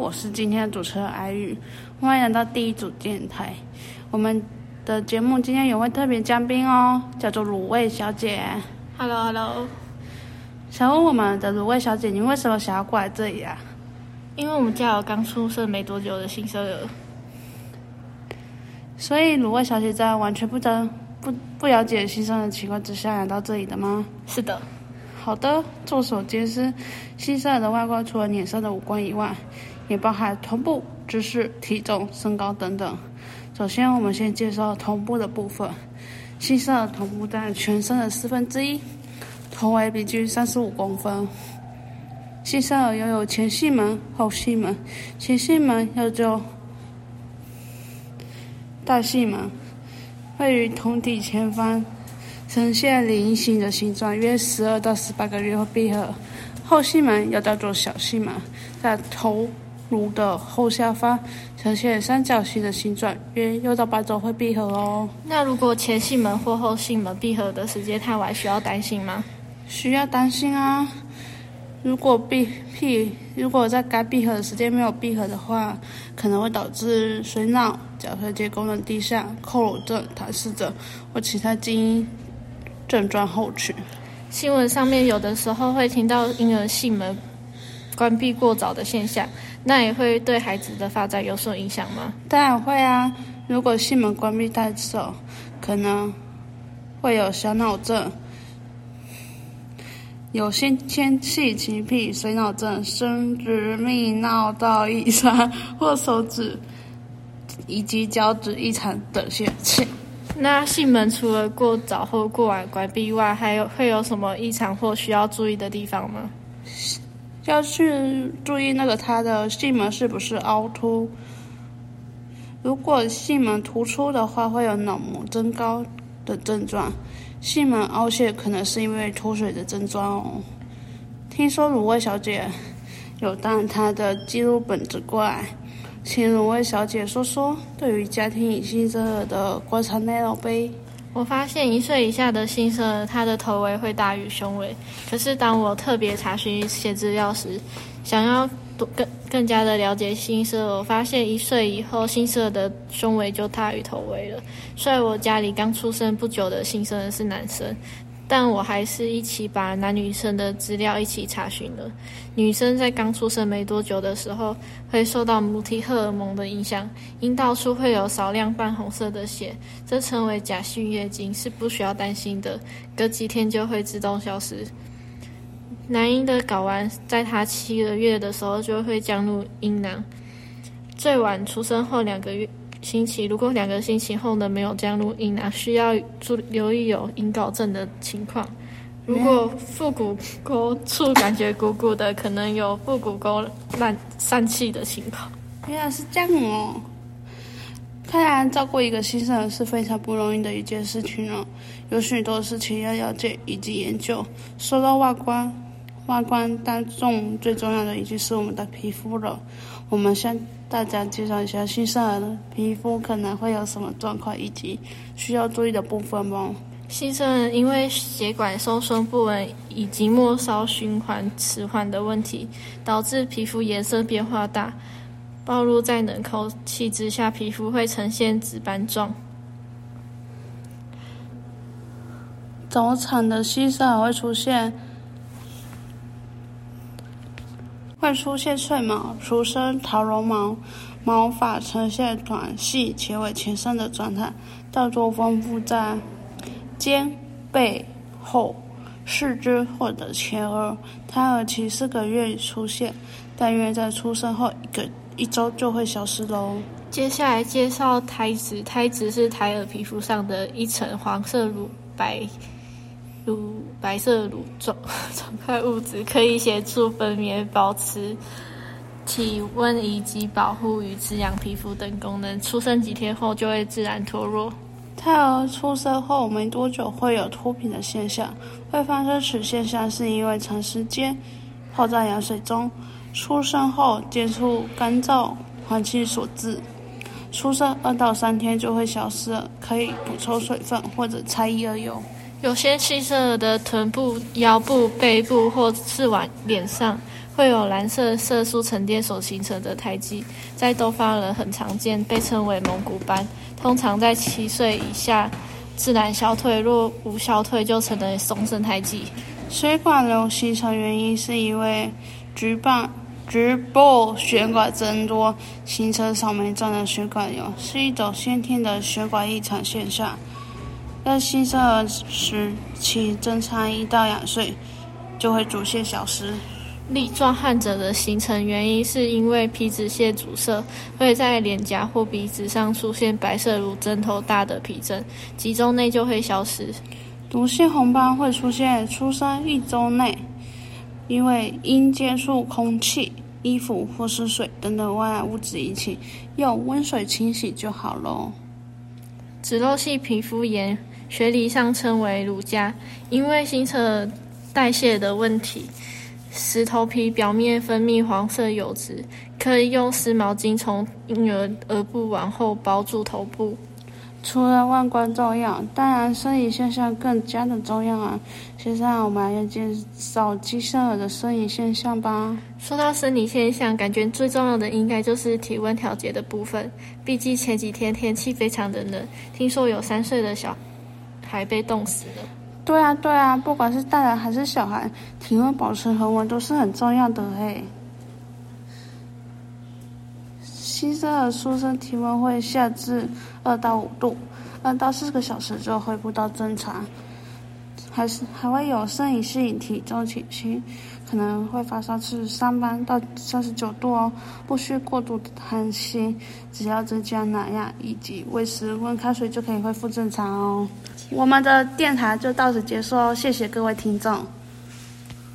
我是今天的主持人艾玉，欢迎来到第一组电台。我们的节目今天有位特别嘉宾哦，叫做卤味小姐。Hello Hello，想问我们的卤味小姐，你为什么想要过来这里啊？因为我们家有刚出生没多久的新生儿，所以卤味小姐在完全不知不不了解新生的情况之下来到这里的吗？是的，好的，众所皆知，新生儿的外观除了脸上的五官以外，也包含臀部、姿势、体重、身高等等。首先，我们先介绍臀部的部分。新生儿臀部占全身的四分之一，头围平均三十五公分。新生儿拥有前囟门、后囟门，前囟门又叫大囟门，位于瞳体前方。呈现菱形的形状，约十二到十八个月后闭合。后囟门又叫做小囟门，在头颅的后下方呈现三角形的形状，约六到八周会闭合哦。那如果前囟门或后囟门闭合的时间太晚，需要担心吗？需要担心啊！如果闭屁，如果在该闭合的时间没有闭合的话，可能会导致水脑、角髓结功能低下、扣乳症、唐氏症或其他基因症状后群。新闻上面有的时候会听到婴儿囟门关闭过早的现象，那也会对孩子的发展有所影响吗？当然会啊！如果囟门关闭太早，可能会有小脑症、有先天性奇癖、水脑症、生殖泌尿道异常或手指以及脚趾异常等现象。那性门除了过早或过晚关闭外，还有会有什么异常或需要注意的地方吗？要去注意那个它的囟门是不是凹凸。如果囟门突出的话，会有脑膜增高的症状；囟门凹陷可能是因为脱水的症状哦。听说卤味小姐有带她的记录本子过来，请卤味小姐说说对于家庭隐性生儿的观察内容呗。我发现一岁以下的新生儿，他的头围会大于胸围。可是当我特别查询一些资料时，想要多更更加的了解新生儿，我发现一岁以后新生儿的胸围就大于头围了。所以我家里刚出生不久的新生儿是男生，但我还是一起把男女生的资料一起查询了。女生在刚出生没多久的时候，会受到母体荷尔蒙的影响，阴道处会有少量泛红色的血，这称为假性月经，是不需要担心的，隔几天就会自动消失。男婴的睾丸在他七个月的时候就会降入阴囊，最晚出生后两个月星期，如果两个星期后呢没有降入阴囊，需要注留意有隐睾症的情况。如果腹股沟处感觉鼓鼓的，可能有腹股沟烂疝气的情况。原来是这样哦！看来照顾一个新生儿是非常不容易的一件事情哦，有许多事情要了解以及研究。说到外观，外观当中最重要的已经是我们的皮肤了。我们向大家介绍一下新生儿的皮肤可能会有什么状况，以及需要注意的部分吧。新生儿因为血管收缩不稳以及末梢循环迟缓的问题，导致皮肤颜色变化大。暴露在冷空气之下，皮肤会呈现紫斑状。早产的新生儿会出现会出现脆毛、出生桃绒毛，毛发呈现短细且为前伸的状态，大多分布在肩、背、后、四肢或者前额。胎儿期四个月出现，大约在出生后一个一周就会消失喽。接下来介绍胎脂，胎脂是胎儿皮肤上的一层黄色乳白乳白色乳状状块物质，可以协助分娩、保持体温以及保护与滋养皮肤等功能。出生几天后就会自然脱落。胎儿出生后没多久会有脱皮的现象，会发生此现象是因为长时间泡在羊水中，出生后接触干燥环境所致。出生二到三天就会消失，可以补充水分或者擦衣而油。有些新生儿的臀部、腰部、背部或是往脸上会有蓝色色素沉淀所形成的胎记，在东方人很常见，被称为蒙古斑。通常在七岁以下自然消退，若无消退就成了松生胎记。血管瘤形成原因是因为局部局部血管增多，形成草莓状的血管瘤，是一种先天的血管异常现象。在新生儿时期，正常一到两岁就会逐渐消失。粒状患者的形成原因是因为皮脂腺阻塞，会在脸颊或鼻子上出现白色如针头大的皮疹，几周内就会消失。毒性红斑会出现出生一周内，因为因接触空气、衣服或是水等等外来物质引起，用温水清洗就好喽。脂漏性皮肤炎，学理上称为乳痂，因为新陈代谢的问题。使头皮表面分泌黄色油脂，可以用湿毛巾从婴儿额部往后包住头部。除了外观重要，当然生理现象更加的重要啊！现在我们来介绍新生儿的生理现象吧。说到生理现象，感觉最重要的应该就是体温调节的部分。毕竟前几天天气非常的冷，听说有三岁的小还被冻死了。对啊，对啊，不管是大人还是小孩，体温保持恒温都是很重要的嘿。新生儿出生体温会下至二到五度，二到四个小时就恢复到正常，还是还会有生理性体重情绪，可能会发烧至三班到三十九度哦，不需过度的担心，只要增加奶量以及喂食温开水就可以恢复正常哦。我们的电台就到此结束哦，谢谢各位听众。